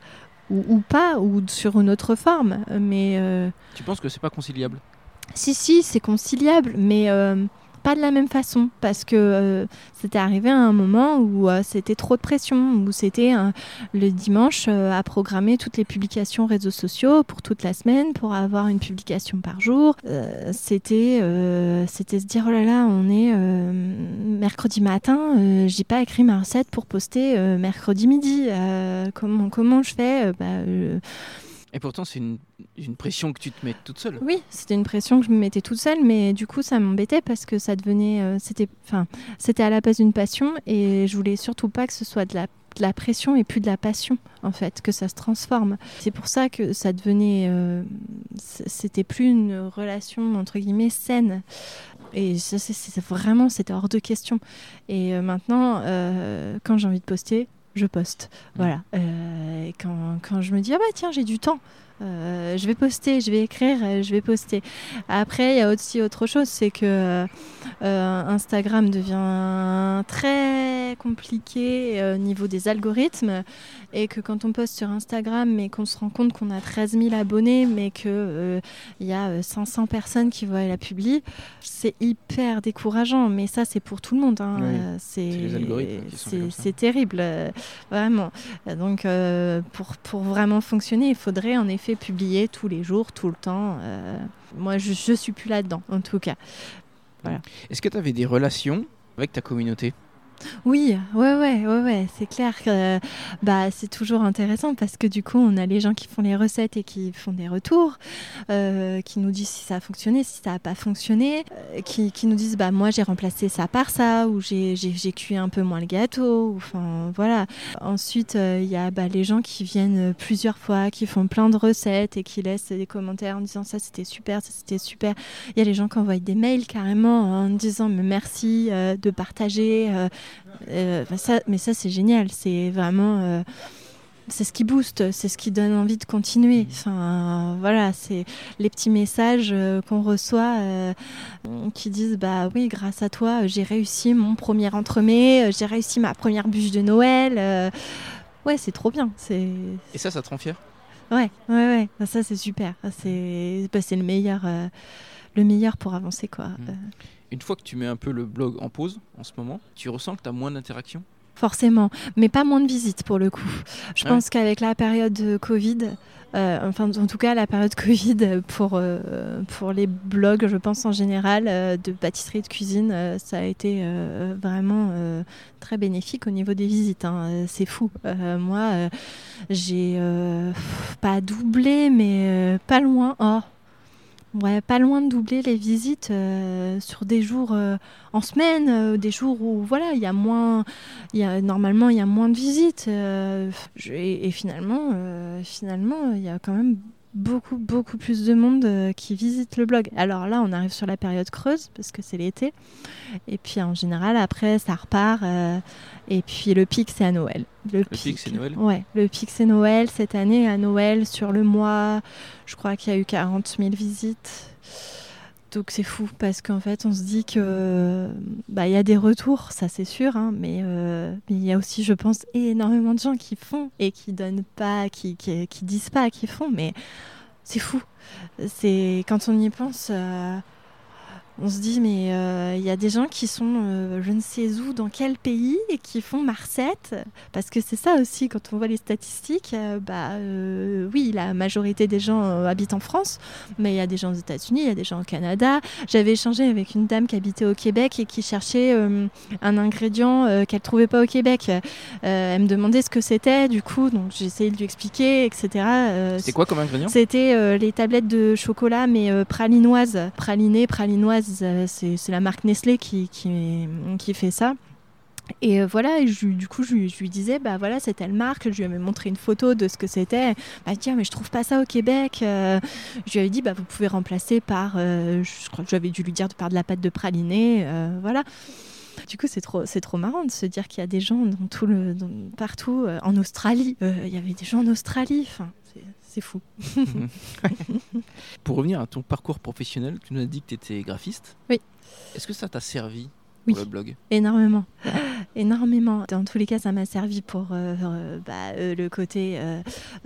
Ou, ou, pas ou sur une autre forme. Mais tu penses que c'est pas conciliable? Si si c'est conciliable mais pas de la même façon parce que euh, c'était arrivé à un moment où euh, c'était trop de pression, où c'était le dimanche euh, à programmer toutes les publications réseaux sociaux pour toute la semaine, pour avoir une publication par jour. c'était c'était se dire oh là là, on est mercredi matin, j'ai pas écrit ma recette pour poster mercredi midi. comment comment je fais? Bah, et pourtant, c'est une, une, pression que tu te mets toute seule. Oui, c'était une pression que je me mettais toute seule, mais du coup, ça m'embêtait parce que ça devenait. Euh, c'était, enfin, c'était à la base d'une passion et je voulais surtout pas que ce soit de la, pression et plus de la passion, en fait, que ça se transforme. C'est pour ça que ça devenait. Euh, c'était plus une relation, entre guillemets, saine. Et ça, vraiment, c'était hors de question. Et euh, maintenant, quand j'ai envie de poster, je poste. Mm. Voilà. Euh, quand, quand, je me dis, ah bah tiens, j'ai du temps, euh, je vais poster, je vais écrire, euh, je vais poster. Après, il y a aussi autre chose, c'est que Instagram devient très compliqué au niveau des algorithmes et que quand on poste sur Instagram, mais qu'on se rend compte qu'on a 13 000 abonnés, mais qu'il il y a 500 personnes qui voient la publie, c'est hyper décourageant. Mais ça, c'est pour tout le monde. Hein. C'est terrible, vraiment. Donc, pour, pour vraiment fonctionner, il faudrait en effet publier tous les jours, tout le temps. Euh, moi, je, je suis plus là-dedans, en tout cas. Est-ce que tu avais des relations avec ta communauté? Oui, ouais, ouais, ouais, ouais. c'est clair que bah, c'est toujours intéressant parce que du coup, on a les gens qui font les recettes et qui font des retours, euh, qui nous disent si ça a fonctionné, si ça n'a pas fonctionné, euh, qui, nous disent bah moi j'ai remplacé ça par ça ou j'ai cuit un peu moins le gâteau. Enfin voilà. Ensuite, euh, il y a bah, les gens qui viennent plusieurs fois, qui font plein de recettes et qui laissent des commentaires en disant ça c'était super, ça c'était super. Il y a les gens qui envoient des mails carrément en disant merci de partager. Euh, ça, mais ça, c'est génial. C'est vraiment. Euh, c'est ce qui booste, c'est ce qui donne envie de continuer. Mmh. Enfin, voilà, c'est les petits messages euh, qu'on reçoit qui disent Bah oui, grâce à toi, j'ai réussi mon premier entremets, j'ai réussi ma première bûche de Noël. ouais, c'est trop bien. Et ça, ça te rend fier? Ouais, ouais, ouais. Bah, ça, c'est super. C'est bah, le meilleur, le meilleur pour avancer, quoi. Mmh une fois que tu mets un peu le blog en pause en ce moment, tu ressens que tu as moins d'interactions Forcément, mais pas moins de visites pour le coup. Je pense qu'avec la période de Covid, euh, enfin en tout cas la période Covid pour, euh, pour les blogs, je pense en général, euh, de pâtisserie et de cuisine, ça a été vraiment très bénéfique au niveau des visites. Hein. C'est fou. moi, j'ai pas doublé, mais pas loin. Oh, Ouais, pas loin de doubler les visites euh, sur des jours euh, en semaine, euh, des jours où voilà, il y a moins, y a, normalement il y a moins de visites et, finalement, finalement, il y a quand même beaucoup beaucoup plus de monde qui visite le blog. Alors là, on arrive sur la période creuse parce que c'est l'été, et puis en général après ça repart. et puis le pic c'est à Noël. Le, pic, c'est Noël. Ouais, le pic c'est Noël cette année à Noël sur le mois je crois qu'il y a eu 40 000 visites. Donc c'est fou parce qu'en fait on se dit que bah il y a des retours, ça c'est sûr, hein, mais euh, mais il y a aussi je pense énormément de gens qui font et qui donnent pas, qui, qui, disent pas, qui font, mais c'est fou. C'est quand on y pense. Euh, On se dit, mais il y a des gens qui sont je ne sais où, dans quel pays, et qui font Marcette. Parce que c'est ça aussi, quand on voit les statistiques, bah oui, la majorité des gens habitent en France, mais il y a des gens aux États-Unis, il y a des gens au Canada. J'avais échangé avec une dame qui habitait au Québec et qui cherchait un ingrédient qu'elle trouvait pas au Québec. elle me demandait ce que c'était, du coup, donc j'ai essayé de lui expliquer, etc. c'était quoi comme ingrédient? C'était les tablettes de chocolat, mais pralinoises. Praliné, pralinoise, c'est la marque Nestlé qui, fait ça. Et voilà, et du coup, je, lui disais, bah voilà, c'est telle marque. Je lui avais montré une photo de ce que c'était. Bah tiens, mais je trouve pas ça au Québec. je lui avais dit, bah vous pouvez remplacer par, je crois que j'avais dû lui dire par de la pâte de praliné, voilà. Du coup, c'est trop, trop marrant de se dire qu'il y a des gens dans tout le, partout. en Australie, il y avait des gens en Australie. Enfin, c'est fou. Pour revenir à ton parcours professionnel, tu nous as dit que tu étais graphiste. Oui. Est-ce que ça t'a servi pour le blog? Énormément. Énormément. Dans tous les cas, ça m'a servi pour euh, euh, bah, euh, le, côté,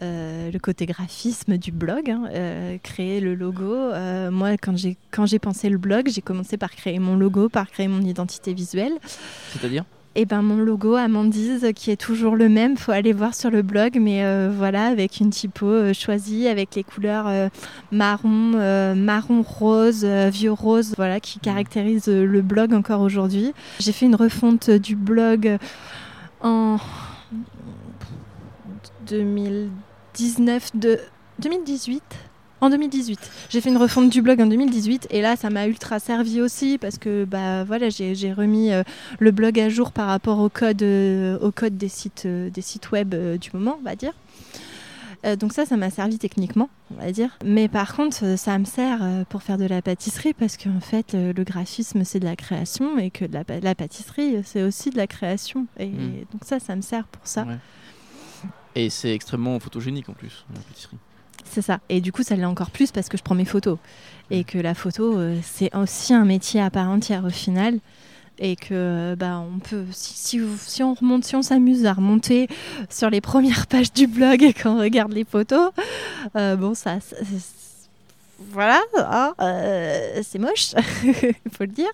le côté graphisme du blog, hein, créer le logo. moi, quand j'ai, quand j'ai pensé le blog, j'ai commencé par créer mon logo, par créer mon identité visuelle. C'est-à-dire? Et ben mon logo Amandise qui est toujours le même, faut aller voir sur le blog, mais euh, voilà avec une typo euh, choisie, avec les couleurs euh, marron, marron rose, vieux rose, voilà qui mmh. caractérise le blog encore aujourd'hui. J'ai fait une refonte du blog en 2019 de 2018 en 2018. J'ai fait une refonte du blog en 2018 et là ça m'a ultra servi aussi parce que bah voilà j'ai remis euh, le blog à jour par rapport au code, euh, au code des, sites, euh, des sites web du moment on va dire. donc ça, ça m'a servi techniquement, on va dire. Mais par contre, ça me sert pour faire de la pâtisserie parce qu'en fait, le graphisme, c'est de la création et que la, pâtisserie, c'est aussi de la création. Et hmm. donc ça, ça me sert pour ça. Et c'est extrêmement photogénique en plus, la pâtisserie. C'est ça. Et du coup, ça l'est encore plus parce que je prends mes photos. Et que la photo, euh, c'est aussi un métier à part entière au final. Et que bah, on peut, si, si, on remonte, si on s'amuse à remonter sur les premières pages du blog et qu'on regarde les photos, euh, bon, ça, voilà, hein, euh, c'est moche, il faut le dire.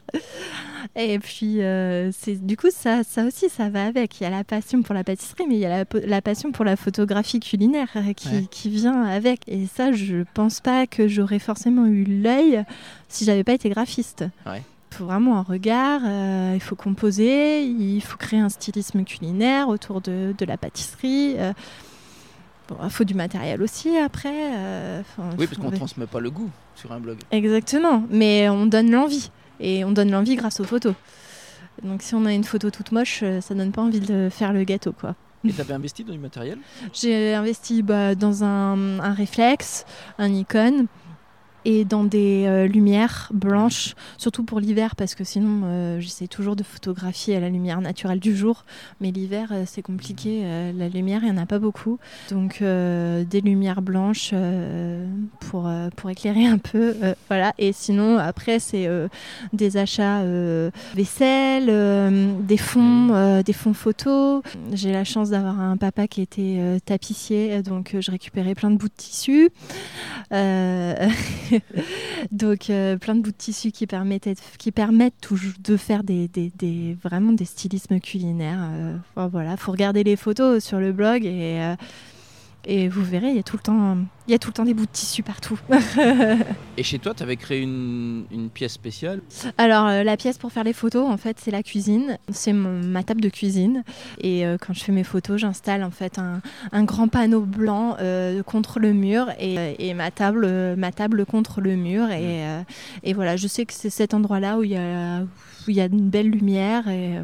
Et puis, euh, c'est du coup, ça, ça aussi, ça va avec. Il y a la passion pour la pâtisserie, mais il y a la, passion pour la photographie culinaire euh, qui, qui, vient avec. Et ça, je pense pas que j'aurais forcément eu l'œil si j'avais pas été graphiste. Il faut vraiment un regard, il faut composer, il faut créer un stylisme culinaire autour de, de la pâtisserie. Il faut du matériel aussi après. Euh, oui, parce qu'on ne transmet pas le goût sur un blog. Exactement, mais on donne l'envie. Et on donne l'envie grâce aux photos. Donc si on a une photo toute moche, euh, ça donne pas envie de faire le gâteau. quoi. Et tu avais investi dans du matériel? J'ai investi bah, dans un, un réflexe, un Nikon et dans des euh, lumières blanches, surtout pour l'hiver, parce que sinon euh, j'essaie toujours de photographier à la lumière naturelle du jour, mais l'hiver euh, c'est compliqué, la lumière il n'y en a pas beaucoup, donc des lumières blanches pour, pour éclairer un peu, voilà, et sinon après c'est des achats vaisselle, des fonds, des fonds photos, j'ai la chance d'avoir un papa qui était tapissier, donc je récupérais plein de bouts de tissu. Donc euh, plein de bouts de tissu qui permettent, qui permettent de faire des, des, vraiment des stylismes culinaires. Euh, voilà, faut regarder les photos sur le blog et euh, et vous verrez, il y a tout le temps, il y a tout le temps des bouts de tissu partout. et chez toi, tu avais créé une, une, pièce spéciale? Alors, euh, la pièce pour faire les photos, en fait, c'est la cuisine. C'est ma table de cuisine. Et euh, quand je fais mes photos, j'installe en fait un, un, grand panneau blanc euh, contre le mur et, et, ma, table, ma table contre le mur. Et, et voilà, je sais que c'est cet endroit-là où il y a où il y a une belle lumière et,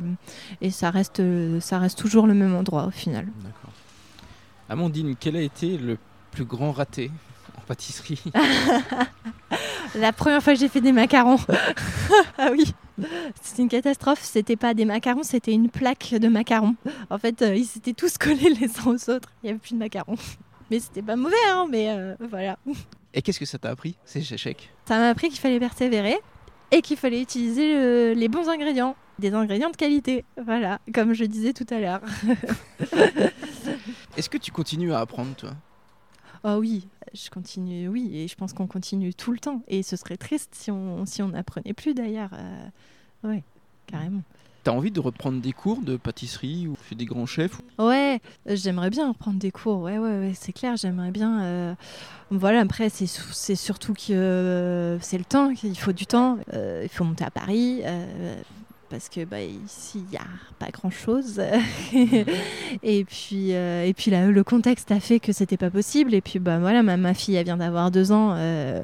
et ça, reste, ça reste toujours le même endroit au final. Amandine, quel a été le plus grand raté en pâtisserie? La première fois que j'ai fait des macarons. ah oui, c'était une catastrophe. C'était pas des macarons, c'était une plaque de macarons. En fait, euh, ils s'étaient tous collés les uns aux autres. Il n'y avait plus de macarons. Mais c'était pas mauvais, hein, mais euh, voilà. Et qu'est-ce que ça t'a appris, ces échecs? Ça m'a appris qu'il fallait persévérer et qu'il fallait utiliser les bons ingrédients, des ingrédients de qualité. Voilà, comme je disais tout à l'heure. Est-ce que tu continues à apprendre, toi? Oh oui, je continue, oui, et je pense qu'on continue tout le temps. Et ce serait triste si on si on n'apprenait plus d'ailleurs. Euh, ouais, carrément. T'as envie de reprendre des cours de pâtisserie ou chez des grands chefs Ouais, j'aimerais bien reprendre des cours. Ouais, ouais, ouais c'est clair. J'aimerais bien. Euh, voilà, après, c'est surtout que euh, c'est le temps, qu'il faut du temps. il faut monter à Paris parce que bah, ici, il n'y a pas grand-chose. et puis, euh, et puis là, le contexte a fait que c'était pas possible. Et puis, bah, voilà, ma, ma fille, elle vient d'avoir deux ans. Euh,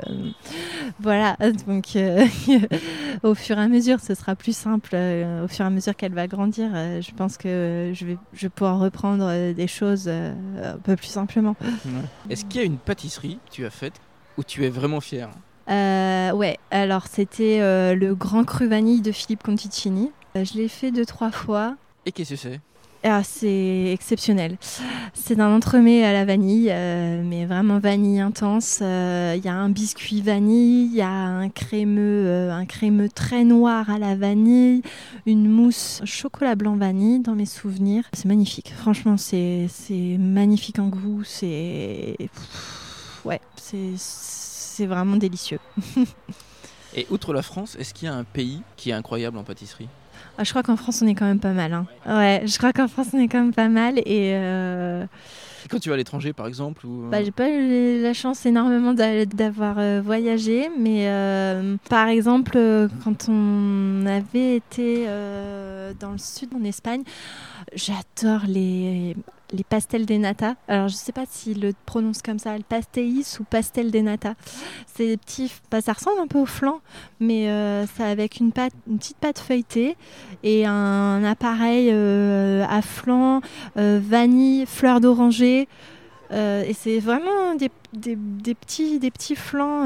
voilà, donc euh, au fur et à mesure, ce sera plus simple. au fur et à mesure qu'elle va grandir, je pense que je vais, je vais pouvoir reprendre des choses un peu plus simplement. Est-ce qu'il y a une pâtisserie que tu as faite où tu es vraiment fière euh, ouais, alors c'était euh, le grand cru vanille de Philippe Conticini. Euh, je l'ai fait deux, trois fois. Et qu'est-ce que c'est? Ah, c'est exceptionnel. C'est un entremets à la vanille, mais vraiment vanille intense. Il y a un biscuit vanille, il y a un crémeux, un crémeux très noir à la vanille, une mousse chocolat blanc vanille dans mes souvenirs. C'est magnifique. Franchement, c'est magnifique en goût. C'est ouais, c'est c'est vraiment délicieux. Et outre la France, est-ce qu'il y a un pays qui est incroyable en pâtisserie? Ah, Je crois qu'en France, on est quand même pas mal. Hein. Ouais, je crois qu'en France, on est quand même pas mal. Et. Euh, quand tu vas à l'étranger, par exemple ou... bah, J'ai pas eu la chance énormément d'avoir euh, voyagé, mais euh, par exemple, quand on avait été dans le sud, en Espagne, j'adore les les pastels des nata. Alors, je ne sais pas s'ils le prononcent comme ça, le pastéis ou pastel des nata. C'est des petits. Bah, ça ressemble un peu au flan, mais euh, ça avec une, pâte, une petite pâte feuilletée et un appareil euh, à flan, euh, vanille, fleur d'oranger. et c'est vraiment des, petits, des petits flans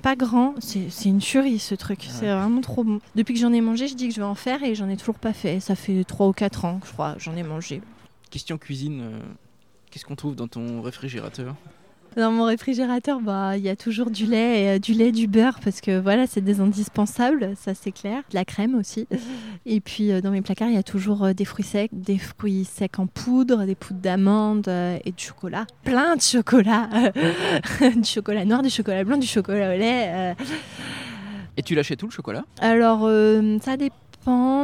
pas grands. C'est une tuerie ce truc. C'est vraiment trop bon. Depuis que j'en ai mangé, je dis que je vais en faire et j'en ai toujours pas fait. Ça fait 3 ou 4 ans, je crois, j'en ai mangé. Question cuisine, euh, qu'est-ce qu'on trouve dans ton réfrigérateur? Dans mon réfrigérateur, bah, il y a toujours du lait, et, euh, du lait, du beurre, parce que voilà, c'est des indispensables, ça c'est clair. De la crème aussi. Et puis euh, dans mes placards, il y a toujours des fruits secs, des fruits secs en poudre, des poudres d'amandes et du chocolat. Plein de chocolat. du chocolat noir, du chocolat blanc, du chocolat au lait. Et tu l'achètes tout le chocolat? Alors, ça dépend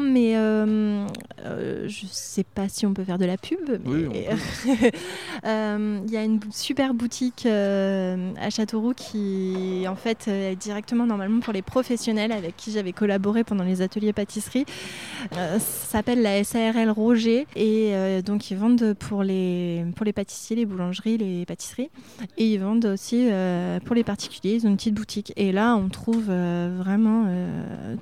mais euh, euh, je sais pas si on peut faire de la pub. Euh, il y a une super boutique à Châteauroux qui, en fait, est directement normalement pour les professionnels avec qui j'avais collaboré pendant les ateliers pâtisserie. ça s'appelle la SARL Roger et donc ils vendent pour les, pour les pâtissiers, les boulangeries, les pâtisseries et ils vendent aussi pour les particuliers. Ils ont une petite boutique et là on trouve vraiment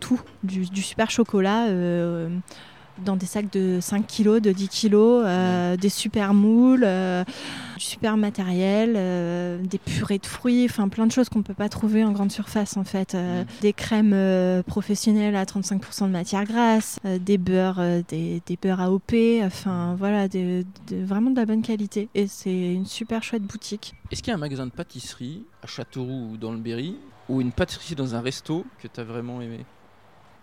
tout, du, du super chocolat euh, dans des sacs de 5 kg, de 10 kg, euh, des super moules, euh, du super matériel, des purées de fruits, enfin plein de choses qu'on ne peut pas trouver en grande surface en fait. Des crèmes professionnelles à 35% de matière grasse, des beurres, des, des, beurres AOP, enfin voilà, vraiment de la bonne qualité. Et c'est une super chouette boutique. Est-ce qu'il y a un magasin de pâtisserie à Châteauroux ou dans le Berry ou une pâtisserie dans un resto que tu as vraiment aimé?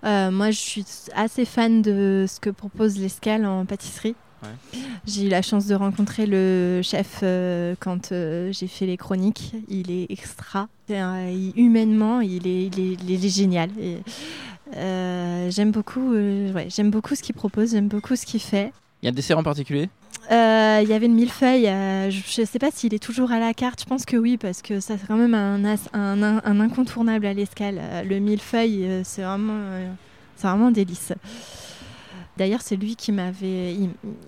Euh, moi, je suis assez fan de ce que propose l'escale en pâtisserie. J'ai eu la chance de rencontrer le chef euh, quand euh, j'ai fait les chroniques. Il est extra. humainement, il est, il est, génial. j'aime beaucoup, ouais, j'aime beaucoup ce qu'il propose, j'aime beaucoup ce qu'il fait. Il y a un dessert en particulier euh, il y avait le millefeuille. Euh, je ne sais pas s'il est toujours à la carte. Je pense que oui, parce que c'est quand même un, un, incontournable à l'escale. Euh, le millefeuille, c'est vraiment, c'est vraiment un délice. D'ailleurs, c'est lui qui m'avait,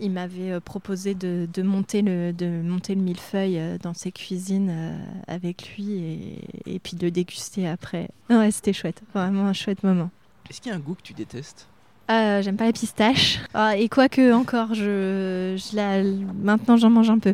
il, m'avait proposé de, monter le, de monter le millefeuille dans ses cuisines avec lui et, et, puis de le déguster après. Ouais, c'était chouette, vraiment un chouette moment. Est-ce qu'il y a un goût que tu détestes? Euh, j'aime pas la pistache. Ah, et quoique encore, je, la, maintenant j'en mange un peu.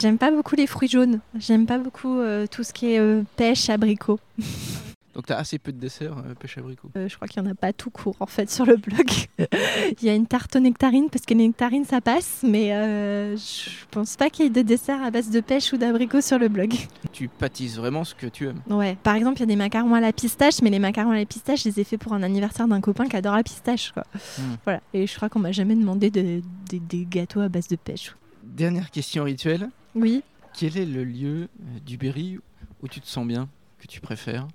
J'aime pas beaucoup les fruits jaunes. J'aime pas beaucoup euh, tout ce qui est euh, pêche, abricot. Donc tu as assez peu de desserts euh, pêche abricot euh, Je crois qu'il n'y en a pas tout court en fait sur le blog. il y a une tarte aux nectarines parce que les nectarines ça passe, mais euh, je pense pas qu'il y ait de dessert à base de pêche ou d'abricot sur le blog. Tu pâtisses vraiment ce que tu aimes Ouais. Par exemple, il y a des macarons à la pistache, mais les macarons à la pistache, je les ai faits pour un anniversaire d'un copain qui adore la pistache. Quoi. Hmm. Voilà. Et je crois qu'on m'a jamais demandé des gâteaux à base de pêche. Dernière question rituelle. Oui. Quel est le lieu du Berry où tu te sens bien, que tu préfères?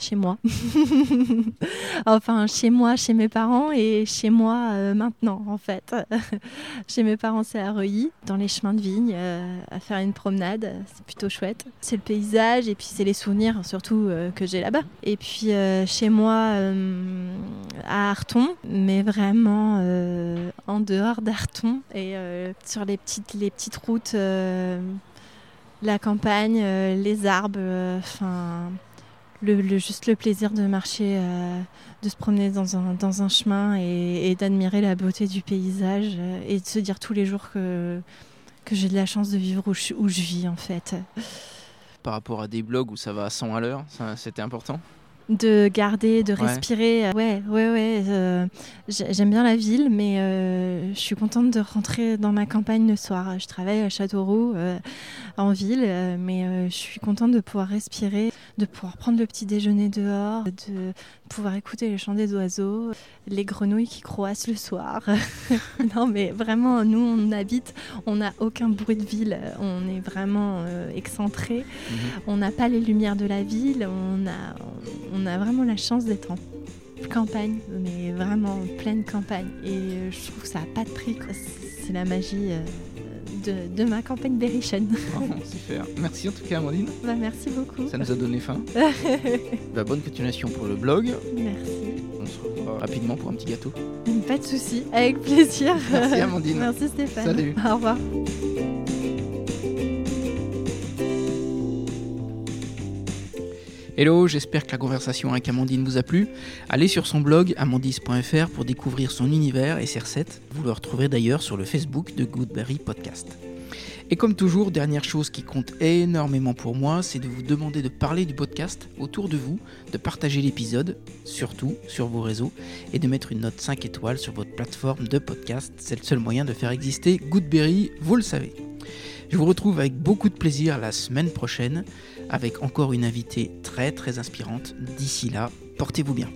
Chez moi. enfin, chez moi, chez mes parents et chez moi euh, maintenant, en fait. chez mes parents, c'est à Reuilly, dans les chemins de vigne, euh, à faire une promenade. C'est plutôt chouette. C'est le paysage et puis c'est les souvenirs, surtout, euh, que j'ai là-bas. Et puis, chez moi, à Arton, mais vraiment en dehors d'Arton et sur les petites, les petites routes la campagne, les arbres, enfin le, juste le plaisir de marcher, euh, de se promener dans un, dans un chemin et, d'admirer la beauté du paysage euh, et de se dire tous les jours que, que j'ai de la chance de vivre où je, où je vis en fait. Par rapport à des blogs où ça va à 100 à l'heure, c'était important? De garder, de respirer. Ouais, ouais, ouais. Euh, j'aime bien la ville, mais euh, je suis contente de rentrer dans ma campagne le soir. Je travaille à Châteauroux, euh, en ville, mais je suis contente de pouvoir respirer, de pouvoir prendre le petit déjeuner dehors, de pouvoir écouter les chants des oiseaux, les grenouilles qui croassent le soir. non, mais vraiment, nous, on habite, on n'a aucun bruit de ville, on est vraiment excentré, mhm. on n'a pas les lumières de la ville, on a on a vraiment la chance d'être en campagne, mais vraiment pleine campagne. Et euh, je trouve que ça n'a pas de prix. C'est la magie euh, de, ma campagne Berrichen. Oh, super. Merci en tout cas, Amandine. Bah, merci beaucoup. Ça nous a donné faim. bah, bonne continuation pour le blog. Merci. On se revoit rapidement pour un petit gâteau. Pas de souci, avec plaisir. Merci, Amandine. merci, Stéphane. Salut. Au revoir. Hello, j'espère que la conversation avec Amandine vous a plu. Allez sur son blog amandis.fr pour découvrir son univers et ses recettes. Vous le retrouverez d'ailleurs sur le Facebook de Goodberry Podcast. Et comme toujours, dernière chose qui compte énormément pour moi, c'est de vous demander de parler du podcast autour de vous, de partager l'épisode, surtout sur vos réseaux, et de mettre une note 5 étoiles sur votre plateforme de podcast. C'est le seul moyen de faire exister Goodberry, vous le savez. Je vous retrouve avec beaucoup de plaisir la semaine prochaine avec encore une invitée très très inspirante. D'ici là, portez-vous bien.